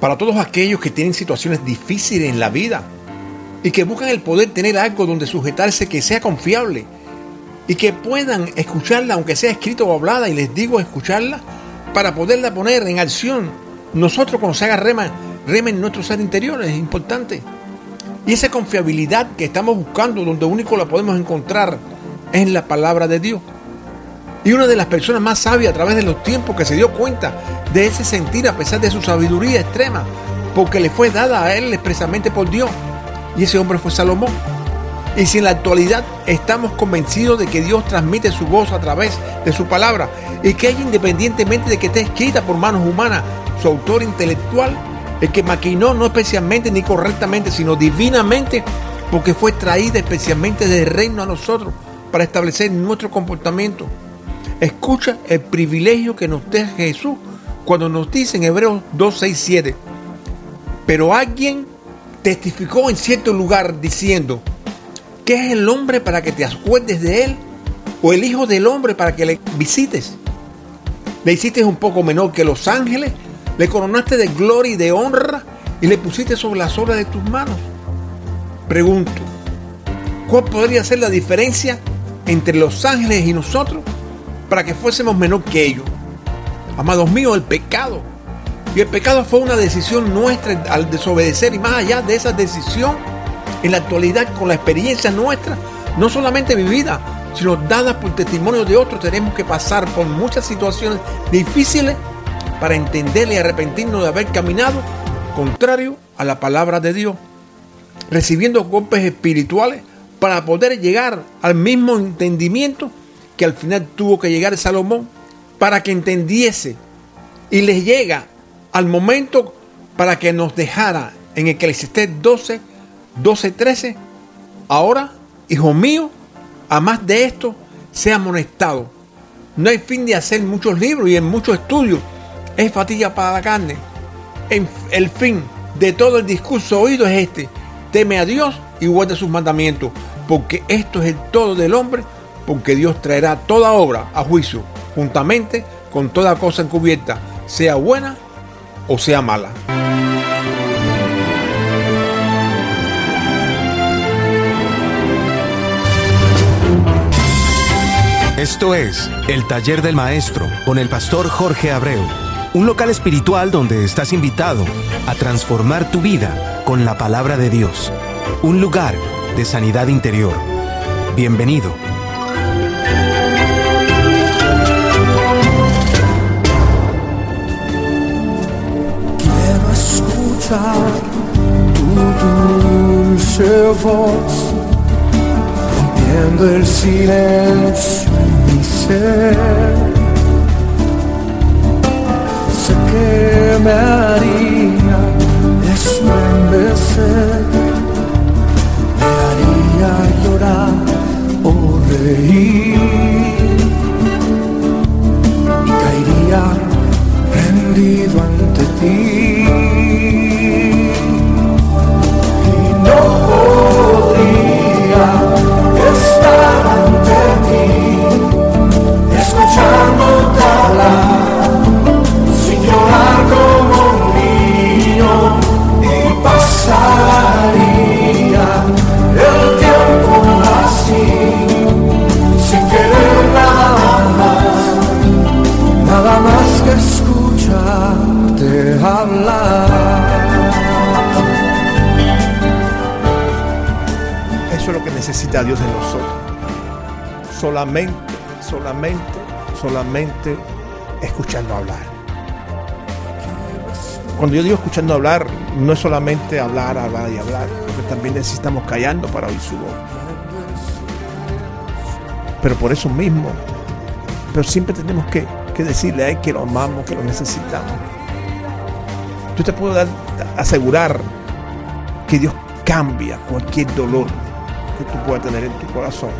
para todos aquellos que tienen situaciones difíciles en la vida y que buscan el poder tener algo donde sujetarse que sea confiable y que puedan escucharla aunque sea escrito o hablada y les digo escucharla para poderla poner en acción. Nosotros cuando se haga rema, rema en nuestro ser interior es importante. Y esa confiabilidad que estamos buscando, donde único la podemos encontrar, es en la palabra de Dios. Y una de las personas más sabias a través de los tiempos que se dio cuenta de ese sentir a pesar de su sabiduría extrema, porque le fue dada a él expresamente por Dios. Y ese hombre fue Salomón. Y si en la actualidad estamos convencidos de que Dios transmite su voz a través de su palabra y que ella independientemente de que esté escrita por manos humanas, su autor intelectual, el que maquinó no especialmente ni correctamente, sino divinamente, porque fue traída especialmente del reino a nosotros para establecer nuestro comportamiento. Escucha el privilegio que nos deja Jesús cuando nos dice en Hebreos 2, 6, 7. Pero alguien testificó en cierto lugar diciendo, ¿qué es el hombre para que te acuerdes de él? ¿O el hijo del hombre para que le visites? Le hiciste un poco menor que los ángeles, le coronaste de gloria y de honra y le pusiste sobre las obras de tus manos. Pregunto, ¿cuál podría ser la diferencia entre los ángeles y nosotros para que fuésemos menor que ellos? Amados míos, el pecado. Y el pecado fue una decisión nuestra al desobedecer y más allá de esa decisión, en la actualidad con la experiencia nuestra, no solamente vivida, sino dada por testimonio de otros, tenemos que pasar por muchas situaciones difíciles para entender y arrepentirnos de haber caminado contrario a la palabra de Dios, recibiendo golpes espirituales para poder llegar al mismo entendimiento que al final tuvo que llegar Salomón para que entendiese y les llega al momento para que nos dejara en Eclesiastés 12, 12, 13. Ahora, hijo mío, a más de esto, sea amonestado. No hay fin de hacer muchos libros y en muchos estudios. Es fatiga para la carne. El fin de todo el discurso oído es este. Teme a Dios y guarda sus mandamientos, porque esto es el todo del hombre, porque Dios traerá toda obra a juicio, juntamente con toda cosa encubierta, sea buena o sea mala. Esto es El Taller del Maestro con el pastor Jorge Abreu, un local espiritual donde estás invitado a transformar tu vida con la palabra de Dios, un lugar de sanidad interior. Bienvenido. Escuchar tu dulce voz, rompiendo el silencio en mi ser. Sé que me haría estremecer, me haría llorar o reír y caería rendido ante ti. Dios de nosotros. Solamente, solamente, solamente escuchando hablar. Cuando yo digo escuchando hablar, no es solamente hablar, hablar y hablar, porque también necesitamos callando para oír su voz. Pero por eso mismo, pero siempre tenemos que, que decirle a Él que lo amamos, que lo necesitamos. Yo te puedo dar, asegurar que Dios cambia cualquier dolor que tú puedas tener en tu corazón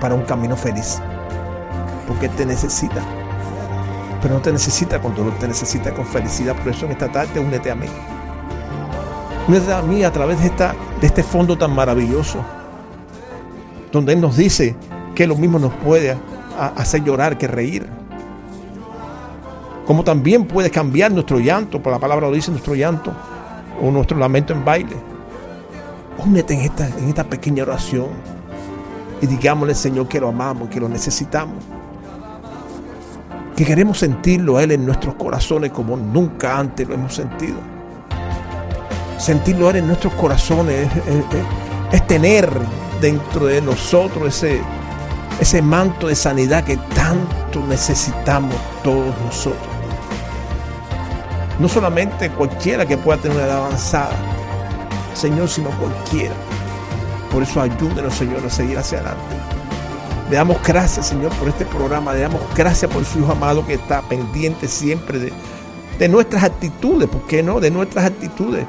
para un camino feliz. Porque te necesita. Pero no te necesita con dolor, te necesita con felicidad. Por eso en esta tarde únete a mí. Únete a mí a través de, esta, de este fondo tan maravilloso. Donde Él nos dice que lo mismo nos puede hacer llorar que reír. Como también puede cambiar nuestro llanto, por la palabra lo dice, nuestro llanto o nuestro lamento en baile. Únete en esta, en esta pequeña oración y digámosle, Señor, que lo amamos, que lo necesitamos. Que queremos sentirlo a Él en nuestros corazones como nunca antes lo hemos sentido. Sentirlo a Él en nuestros corazones es, tener dentro de nosotros ese, ese manto de sanidad que tanto necesitamos todos nosotros. No solamente cualquiera que pueda tener una edad avanzada, Señor, sino cualquiera. Por eso ayúdenos, Señor, a seguir hacia adelante. Le damos gracias, Señor, por este programa. Le damos gracias por su Hijo amado que está pendiente siempre de, de nuestras actitudes, ¿por qué no? De nuestras actitudes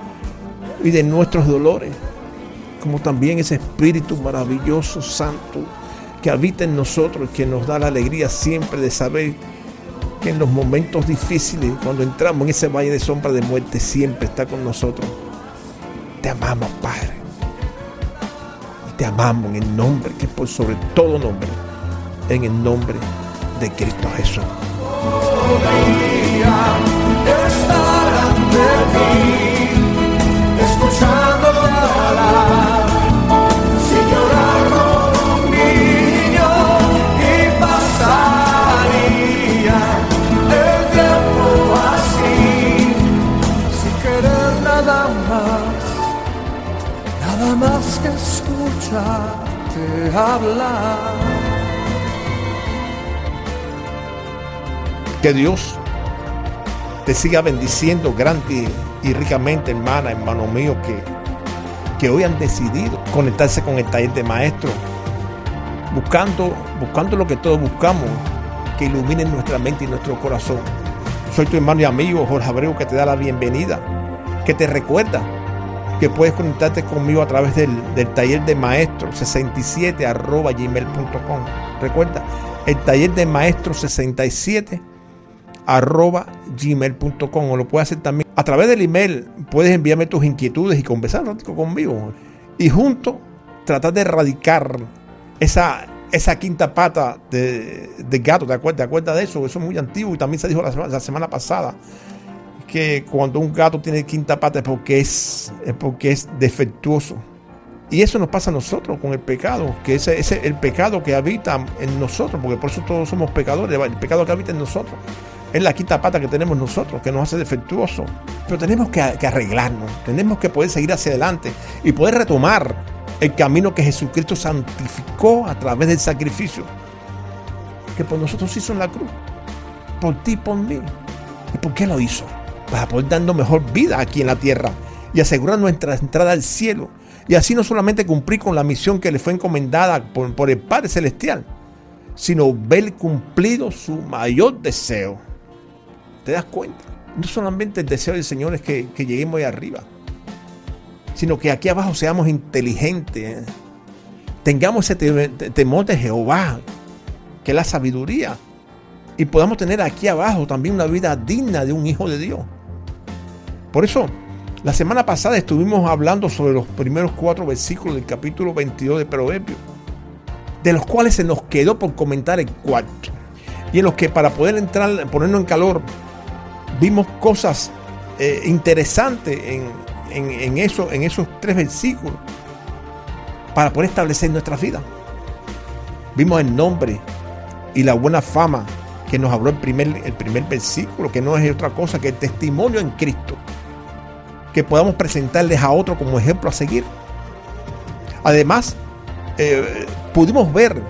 y de nuestros dolores. Como también ese Espíritu maravilloso, santo, que habita en nosotros, que nos da la alegría siempre de saber que en los momentos difíciles, cuando entramos en ese valle de sombra de muerte, siempre está con nosotros. Te amamos, Padre. Y te amamos en el nombre que por sobre todo nombre, en el nombre de Cristo Jesús. Que Dios te siga bendiciendo grande y ricamente, hermana, hermano mío, que, que hoy han decidido conectarse con el taller de maestro, buscando, buscando lo que todos buscamos, que ilumine nuestra mente y nuestro corazón. Soy tu hermano y amigo Jorge Abreu que te da la bienvenida, que te recuerda que puedes conectarte conmigo a través del, taller de maestro 67 arroba gmail.com. Recuerda, el taller de maestro 67 arroba gmail.com o lo puedes hacer también a través del email. Puedes enviarme tus inquietudes y conversar conmigo. Y juntos tratar de erradicar esa, esa quinta pata de, gato. ¿Te acuerdas? ¿Te acuerdas de eso? Eso es muy antiguo y también se dijo la semana pasada que cuando un gato tiene quinta pata es porque es, porque es defectuoso. Y eso nos pasa a nosotros con el pecado, que ese es el pecado que habita en nosotros, porque por eso todos somos pecadores, el pecado que habita en nosotros. Es la quinta pata que tenemos nosotros, que nos hace defectuosos. Pero tenemos que, arreglarnos, tenemos que poder seguir hacia adelante y poder retomar el camino que Jesucristo santificó a través del sacrificio que por nosotros hizo en la cruz. Por ti, por mí. ¿Y por qué lo hizo? Para poder dando mejor vida aquí en la tierra y asegurar nuestra entrada al cielo. Y así no solamente cumplir con la misión que le fue encomendada por, el Padre Celestial, sino ver cumplido su mayor deseo. ¿Te das cuenta? No solamente el deseo del Señor es que, lleguemos ahí arriba, sino que aquí abajo seamos inteligentes, ¿eh? tengamos ese temor de Jehová, que es la sabiduría, y podamos tener aquí abajo también una vida digna de un hijo de Dios. Por eso, la semana pasada estuvimos hablando sobre los primeros cuatro versículos del capítulo 22 de Proverbios, de los cuales se nos quedó por comentar el cuarto. Y en los que para poder entrar, ponernos en calor, vimos cosas eh, interesantes en, eso, en esos tres versículos para poder establecer nuestra vida. Vimos el nombre y la buena fama que nos habló el primer, el primer versículo, que no es otra cosa que el testimonio en Cristo que podamos presentarles a otro como ejemplo a seguir. Además, eh, pudimos ver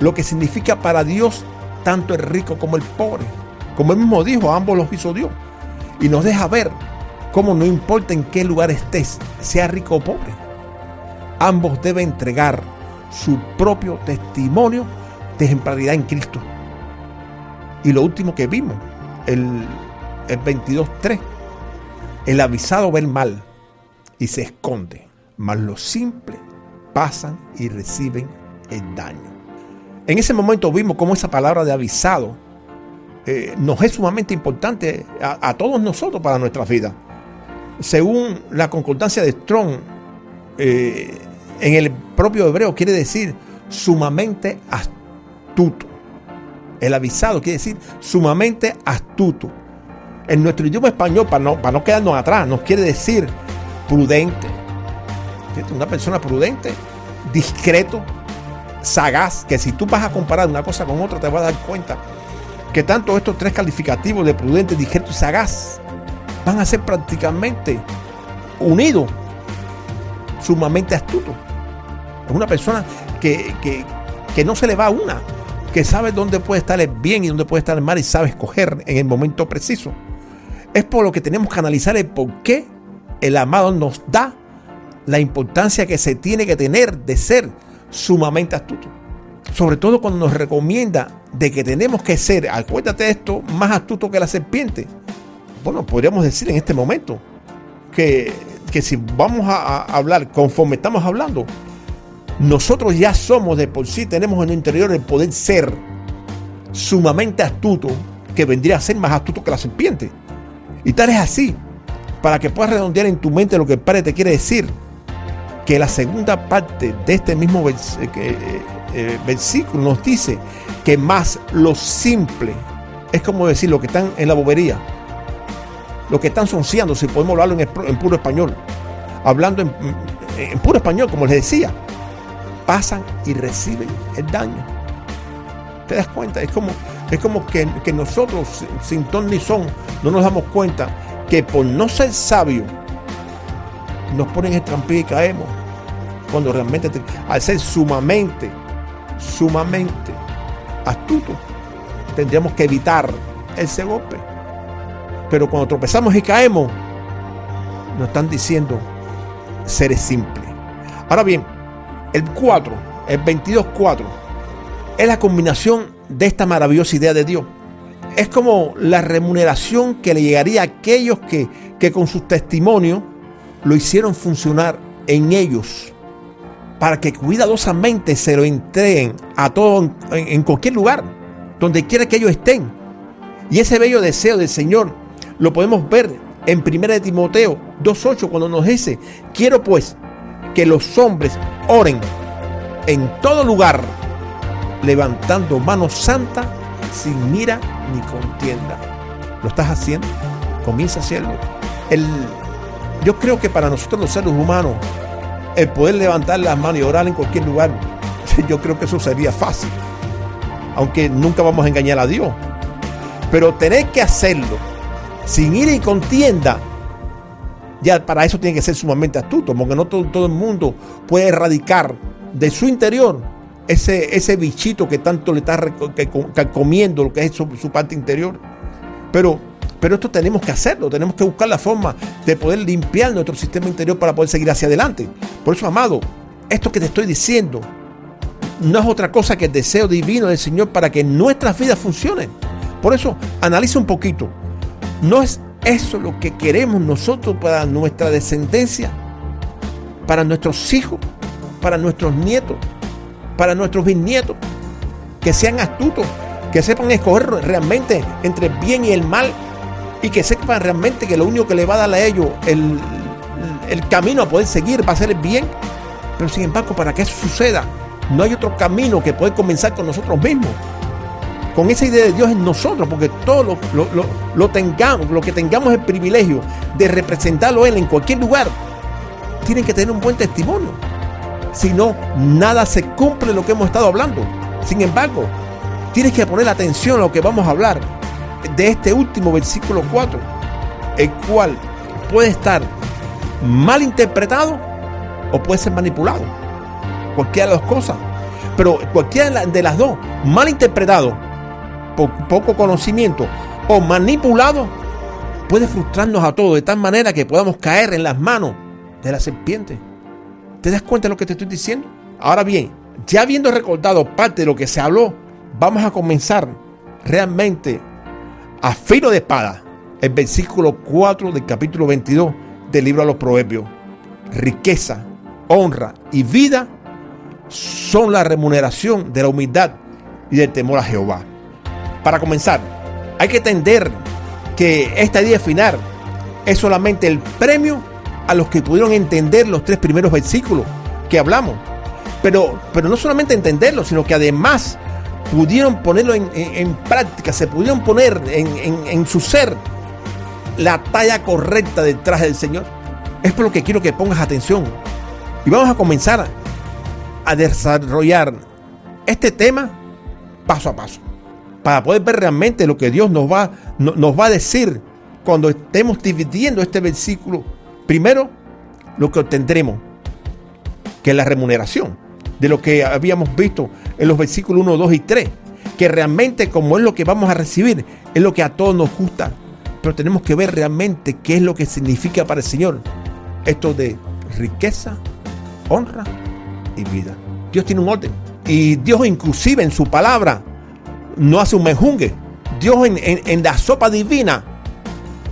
lo que significa para Dios tanto el rico como el pobre. Como él mismo dijo, ambos los hizo Dios. Y nos deja ver cómo no importa en qué lugar estés, sea rico o pobre, ambos deben entregar su propio testimonio de ejemplaridad en Cristo. Y lo último que vimos, el, el 22.3, el avisado ve el mal y se esconde, mas los simples pasan y reciben el daño. En ese momento vimos cómo esa palabra de avisado eh, nos es sumamente importante a, todos nosotros para nuestra vida. Según la concordancia de Strong, eh, en el propio hebreo quiere decir sumamente astuto. El avisado quiere decir sumamente astuto. En nuestro idioma español, para no, para no quedarnos atrás, nos quiere decir prudente. Una persona prudente, discreto, sagaz, que si tú vas a comparar una cosa con otra te vas a dar cuenta que tanto estos tres calificativos de prudente, discreto y sagaz van a ser prácticamente unidos, sumamente astuto. Es una persona que, que, no se le va a una, que sabe dónde puede estar el bien y dónde puede estar el mal y sabe escoger en el momento preciso. Es por lo que tenemos que analizar el por qué el amado nos da la importancia que se tiene que tener de ser sumamente astuto. Sobre todo cuando nos recomienda de que tenemos que ser, acuérdate de esto, más astuto que la serpiente. Bueno, podríamos decir en este momento que, que si vamos a, hablar conforme estamos hablando, nosotros ya somos de por sí, tenemos en el interior el poder ser sumamente astuto, que vendría a ser más astuto que la serpiente. Y tal es así, para que puedas redondear en tu mente lo que el Padre te quiere decir, que la segunda parte de este mismo eh, eh, eh, versículo nos dice que más lo simple, es como decir lo que están en la bobería, lo que están sonciando, si podemos hablarlo en, puro español, hablando en, puro español, como les decía, pasan y reciben el daño. ¿Te das cuenta? Es como, es como que, que nosotros, sin ton ni son, no nos damos cuenta que por no ser sabios, nos ponen el trampillo y caemos. Cuando realmente, al ser sumamente, sumamente astuto, tendríamos que evitar ese golpe. Pero cuando tropezamos y caemos, nos están diciendo seres simples. Ahora bien, el 4, el 22-4, es la combinación de esta maravillosa idea de Dios. Es como la remuneración que le llegaría a aquellos que, que con sus testimonios lo hicieron funcionar en ellos para que cuidadosamente se lo entreguen a todos en, cualquier lugar, donde quiera que ellos estén. Y ese bello deseo del Señor lo podemos ver en 1 Timoteo 2.8 cuando nos dice, quiero pues que los hombres oren en todo lugar, levantando manos santas sin mira ni contienda. ¿Lo estás haciendo? Comienza a hacerlo. El yo creo que para nosotros los seres humanos, el poder levantar las manos y orar en cualquier lugar, yo creo que eso sería fácil. Aunque nunca vamos a engañar a Dios. Pero tener que hacerlo sin ir en contienda, ya para eso tiene que ser sumamente astuto, porque no todo, el mundo puede erradicar de su interior ese, ese bichito que tanto le está comiendo lo que es su, parte interior. Pero pero esto tenemos que hacerlo, tenemos que buscar la forma de poder limpiar nuestro sistema interior para poder seguir hacia adelante. Por eso, amado, esto que te estoy diciendo no es otra cosa que el deseo divino del Señor para que nuestras vidas funcionen. Por eso, analiza un poquito. ¿No es eso lo que queremos nosotros para nuestra descendencia? Para nuestros hijos, para nuestros nietos, para nuestros bisnietos. Que sean astutos, que sepan escoger realmente entre el bien y el mal y que sepan realmente que lo único que le va a dar a ellos el, camino a poder seguir va a ser el bien. Pero sin embargo, para que eso suceda, no hay otro camino que poder comenzar con nosotros mismos. Con esa idea de Dios en nosotros, porque todo lo, lo, tengamos, lo que tengamos el privilegio de representarlo Él en cualquier lugar, tienen que tener un buen testimonio. Si no, nada se cumple lo que hemos estado hablando. Sin embargo, tienes que poner atención a lo que vamos a hablar de este último versículo 4, el cual puede estar mal interpretado o puede ser manipulado. Cualquiera de las cosas. Pero cualquiera de las dos, mal interpretado, por poco conocimiento o manipulado, puede frustrarnos a todos de tal manera que podamos caer en las manos de la serpiente. ¿Te das cuenta de lo que te estoy diciendo? Ahora bien, ya habiendo recordado parte de lo que se habló, vamos a comenzar realmente a filo de espada. El versículo 4 del capítulo 22 del libro de los Proverbios. Riqueza, honra y vida son la remuneración de la humildad y del temor a Jehová. Para comenzar, hay que entender que esta idea final es solamente el premio a los que pudieron entender los tres primeros versículos que hablamos. Pero, pero no solamente entenderlo, sino que además pudieron ponerlo en, práctica, se pudieron poner en, su ser la talla correcta detrás del Señor. Es por lo que quiero que pongas atención. Y vamos a comenzar a desarrollar este tema paso a paso. Para poder ver realmente lo que Dios nos va, nos va a decir cuando estemos dividiendo este versículo. Primero, lo que obtendremos, que es la remuneración de lo que habíamos visto en los versículos 1, 2 y 3. Que realmente como es lo que vamos a recibir, es lo que a todos nos gusta. Pero tenemos que ver realmente qué es lo que significa para el Señor esto de riqueza, honra y vida. Dios tiene un orden. Y Dios inclusive en su palabra no hace un menjungue. Dios en, la sopa divina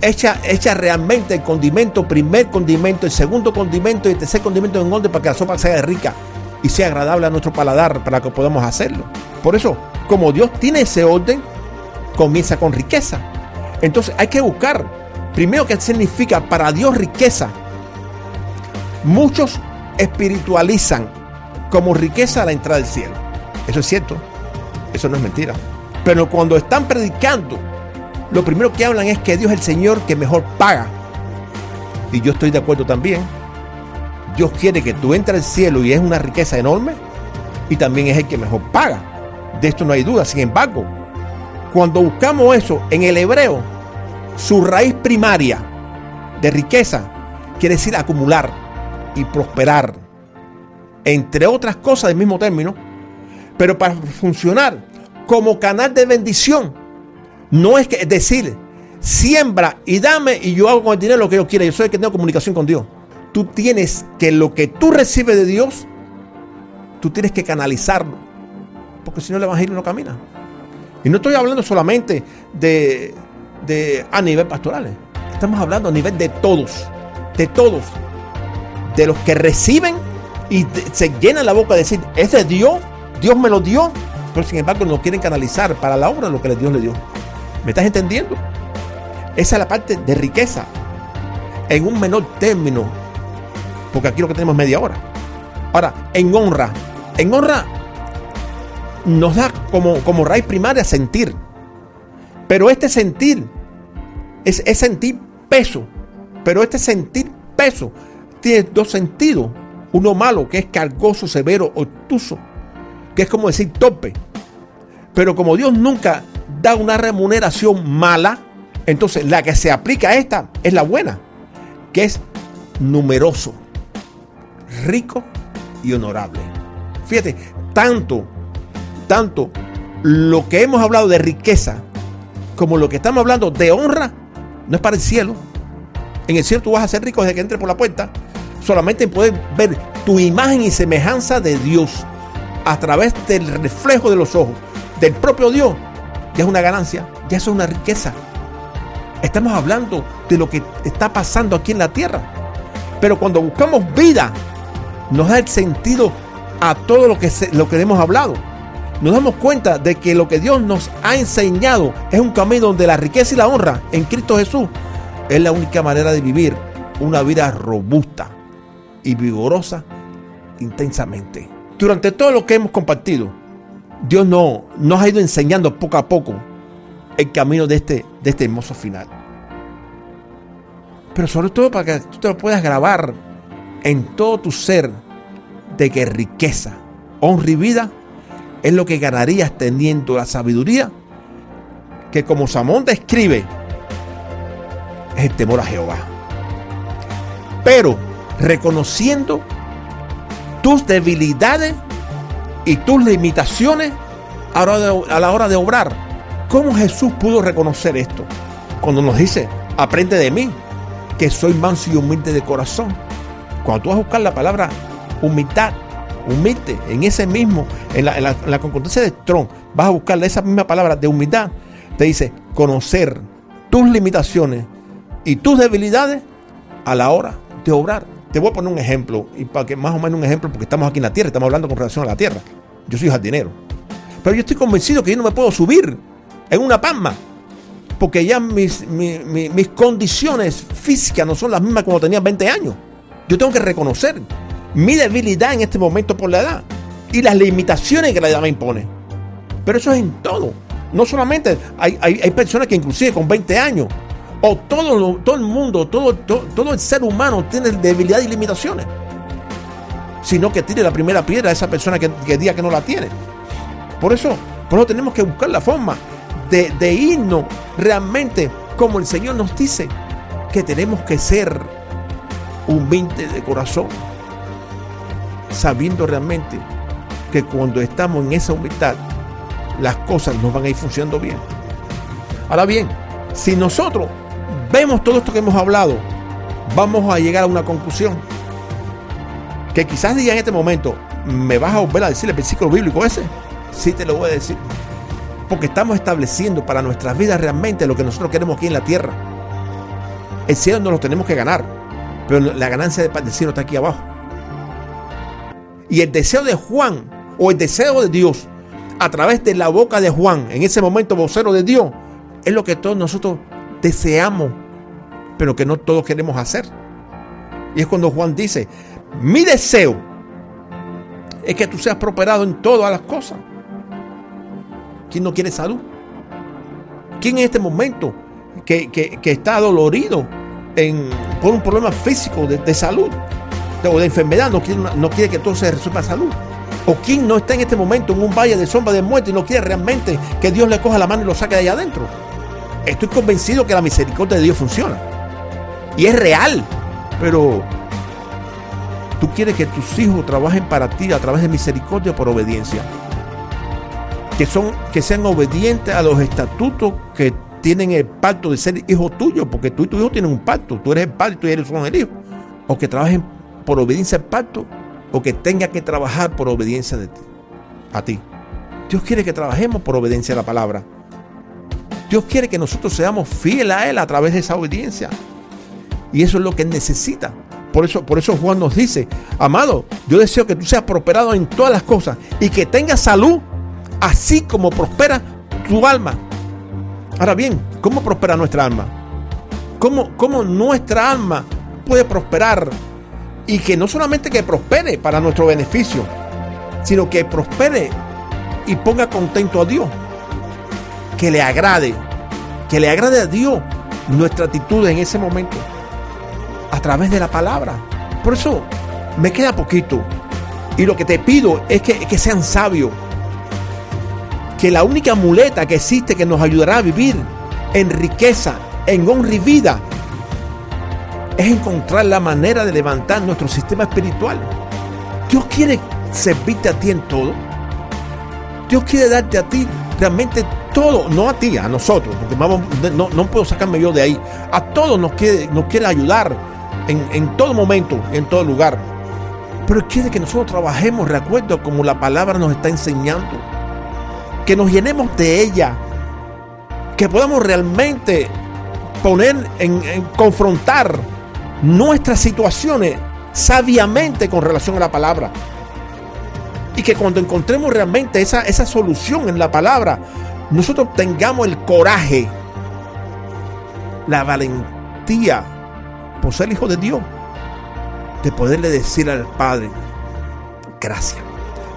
echa, echa realmente el condimento, primer condimento, el segundo condimento y el tercer condimento en orden para que la sopa sea rica y sea agradable a nuestro paladar para que podamos hacerlo. Por eso, como Dios tiene ese orden, comienza con riqueza. Entonces hay que buscar, primero, qué significa para Dios riqueza. Muchos espiritualizan como riqueza la entrada del cielo. Eso es cierto, eso no es mentira. Pero cuando están predicando, lo primero que hablan es que Dios es el Señor que mejor paga. Y yo estoy de acuerdo también. Dios quiere que tú entres al cielo y es una riqueza enorme y también es el que mejor paga. De esto no hay duda. Sin embargo, cuando buscamos eso en el hebreo, su raíz primaria de riqueza quiere decir acumular y prosperar, entre otras cosas del mismo término, pero para funcionar como canal de bendición, no es que decir, siembra y dame y yo hago con el dinero lo que yo quiera, yo soy el que tengo comunicación con Dios tú tienes que lo que tú recibes de Dios, tú tienes que canalizarlo. Porque si no, el evangelio no camina. Y no estoy hablando solamente de, a nivel pastoral. Estamos hablando a nivel de todos. De todos. De los que reciben y se llenan la boca de decir, es Dios, Dios me lo dio. Pero sin embargo no quieren canalizar para la obra lo que Dios le dio. ¿Me estás entendiendo? Esa es la parte de riqueza. En un menor término, porque aquí lo que tenemos media hora. Ahora, en honra. En honra nos da como, como raíz primaria sentir. Pero este sentir es, es sentir peso. Pero este sentir peso tiene dos sentidos. Uno malo, que es cargoso, severo, obtuso, que es como decir tope. Pero como Dios nunca da una remuneración mala, entonces la que se aplica a esta es la buena, que es numeroso rico y honorable. Fíjate, tanto, tanto lo que hemos hablado de riqueza como lo que estamos hablando de honra no es para el cielo. En el cielo tú vas a ser rico desde que entres por la puerta. Solamente en poder ver tu imagen y semejanza de Dios a través del reflejo de los ojos del propio Dios. Ya es una ganancia, ya es una riqueza. Estamos hablando de lo que está pasando aquí en la tierra. Pero cuando buscamos vida nos da el sentido a todo lo que, lo que hemos hablado. Nos damos cuenta de que lo que Dios nos ha enseñado es un camino donde la riqueza y la honra en Cristo Jesús es la única manera de vivir una vida robusta y vigorosa intensamente. Durante todo lo que hemos compartido, Dios no, nos ha ido enseñando poco a poco el camino de este, de este hermoso final. Pero sobre todo para que tú te lo puedas grabar en todo tu ser de que riqueza, honra y vida es lo que ganarías teniendo la sabiduría que como Samón describe es el temor a Jehová. Pero reconociendo tus debilidades y tus limitaciones a la hora de obrar. ¿Cómo Jesús pudo reconocer esto? Cuando nos dice, aprende de mí, que soy manso y humilde de corazón cuando tú vas a buscar la palabra humildad, humilde, en ese mismo, en la, en concordancia de Strong, vas a buscar esa misma palabra de humildad, te dice conocer tus limitaciones y tus debilidades a la hora de obrar. Te voy a poner un ejemplo, y para que más o menos un ejemplo, porque estamos aquí en la tierra, estamos hablando con relación a la tierra. Yo soy jardinero. Pero yo estoy convencido que yo no me puedo subir en una palma, porque ya mis, mis, mis condiciones físicas no son las mismas como tenía 20 años. Yo tengo que reconocer mi debilidad en este momento por la edad y las limitaciones que la edad me impone. Pero eso es en todo. No solamente hay, hay, personas que inclusive con 20 años, o todo, todo el mundo, todo, todo, el ser humano tiene debilidad y limitaciones. Sino que tire la primera piedra a esa persona que, que diga que no la tiene. Por eso, por eso tenemos que buscar la forma de, de irnos realmente como el Señor nos dice que tenemos que ser humildes de corazón, sabiendo realmente que cuando estamos en esa humildad, las cosas nos van a ir funcionando bien. Ahora bien, si nosotros vemos todo esto que hemos hablado, vamos a llegar a una conclusión. Que quizás diga en este momento, ¿me vas a volver a decir el versículo bíblico ese? Sí te lo voy a decir. Porque estamos estableciendo para nuestras vidas realmente lo que nosotros queremos aquí en la tierra. El cielo no lo tenemos que ganar, pero la ganancia del cielo está aquí abajo. Y el deseo de Juan, o el deseo de Dios, a través de la boca de Juan, en ese momento vocero de Dios, es lo que todos nosotros deseamos, pero que no todos queremos hacer. Y es cuando Juan dice, mi deseo es que tú seas prosperado en todas las cosas. ¿Quién no quiere salud? ¿Quién en este momento que, está dolorido en, por un problema físico de, salud o de enfermedad no quiere, no quiere que todo se resuelva salud? ¿O quién no está en este momento en un valle de sombra de muerte y no quiere realmente que Dios le coja la mano y lo saque de allá adentro? Estoy convencido que la misericordia de Dios funciona. Y es real. Pero tú quieres que tus hijos trabajen para ti a través de misericordia por obediencia. Que, son, que sean obedientes a los estatutos que tienen el pacto de ser hijo tuyo, porque tú y tu hijo tienen un pacto. Tú eres el padre y tú eres el hijo. O que trabajen por obediencia al pacto o que tenga que trabajar por obediencia de ti, a ti. Dios quiere que trabajemos por obediencia a la palabra. Dios quiere que nosotros seamos fieles a Él a través de esa obediencia. Y eso es lo que necesita. Por eso, por eso Juan nos dice, amado, yo deseo que tú seas prosperado en todas las cosas y que tengas salud, así como prospera tu alma. Ahora bien, ¿cómo prospera nuestra alma? ¿Cómo, cómo nuestra alma puede prosperar y que no solamente que prospere para nuestro beneficio, sino que prospere y ponga contento a Dios. Que le agrade, que le agrade a Dios nuestra actitud en ese momento, través de la palabra. Por eso me queda poquito. Y lo que te pido es que, sean sabios. Que la única muleta que existe que nos ayudará a vivir en riqueza, en honra y vida, es encontrar la manera de levantar nuestro sistema espiritual. Dios quiere servirte a ti en todo. Dios quiere darte a ti realmente todo, no a ti, a nosotros, porque no, no, puedo sacarme yo de ahí. A todos nos quiere, nos quiere ayudar en, en todo momento, en todo lugar. Pero quiere que nosotros trabajemos de acuerdo como la palabra nos está enseñando. Que nos llenemos de ella. Que podamos realmente poner en, en confrontar nuestras situaciones sabiamente con relación a la palabra. Y que cuando encontremos realmente esa, esa solución en la palabra, nosotros tengamos el coraje, la valentía por ser hijo de Dios, de poderle decir al Padre, gracias,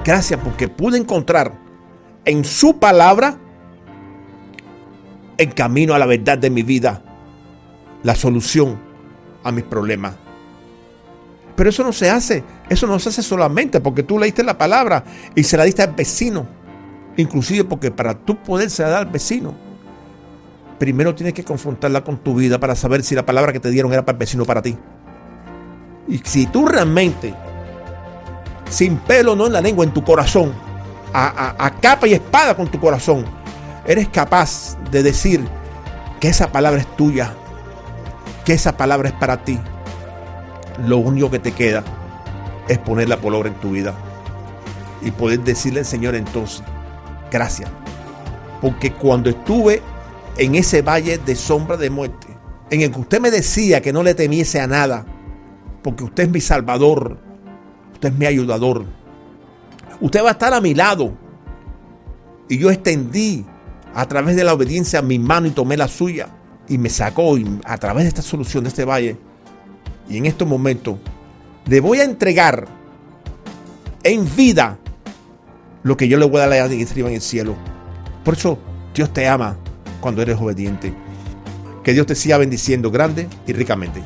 gracias porque pude encontrar en su palabra el camino a la verdad de mi vida, la solución a mis problemas. Pero eso no se hace, eso no se hace solamente porque tú leíste la palabra y se la diste al vecino. Inclusive porque para tú poderse dar al vecino, primero tienes que confrontarla con tu vida para saber si la palabra que te dieron era para el vecino o para ti. Y si tú realmente, sin pelo no en la lengua, en tu corazón, a capa y espada con tu corazón, eres capaz de decir que esa palabra es tuya, que esa palabra es para ti, lo único que te queda es ponerla por obra en tu vida y poder decirle al Señor entonces, gracias. Porque cuando estuve en ese valle de sombra de muerte, en el que usted me decía que no le temiese a nada, porque usted es mi salvador, usted es mi ayudador, usted va a estar a mi lado. Y yo extendí a través de la obediencia mi mano y tomé la suya y me sacó a través de esta solución de este valle. Y en estos momentos le voy a entregar en vida lo que yo le voy a dar a arriba en el cielo. Por eso Dios te ama cuando eres obediente. Que Dios te siga bendiciendo grande y ricamente.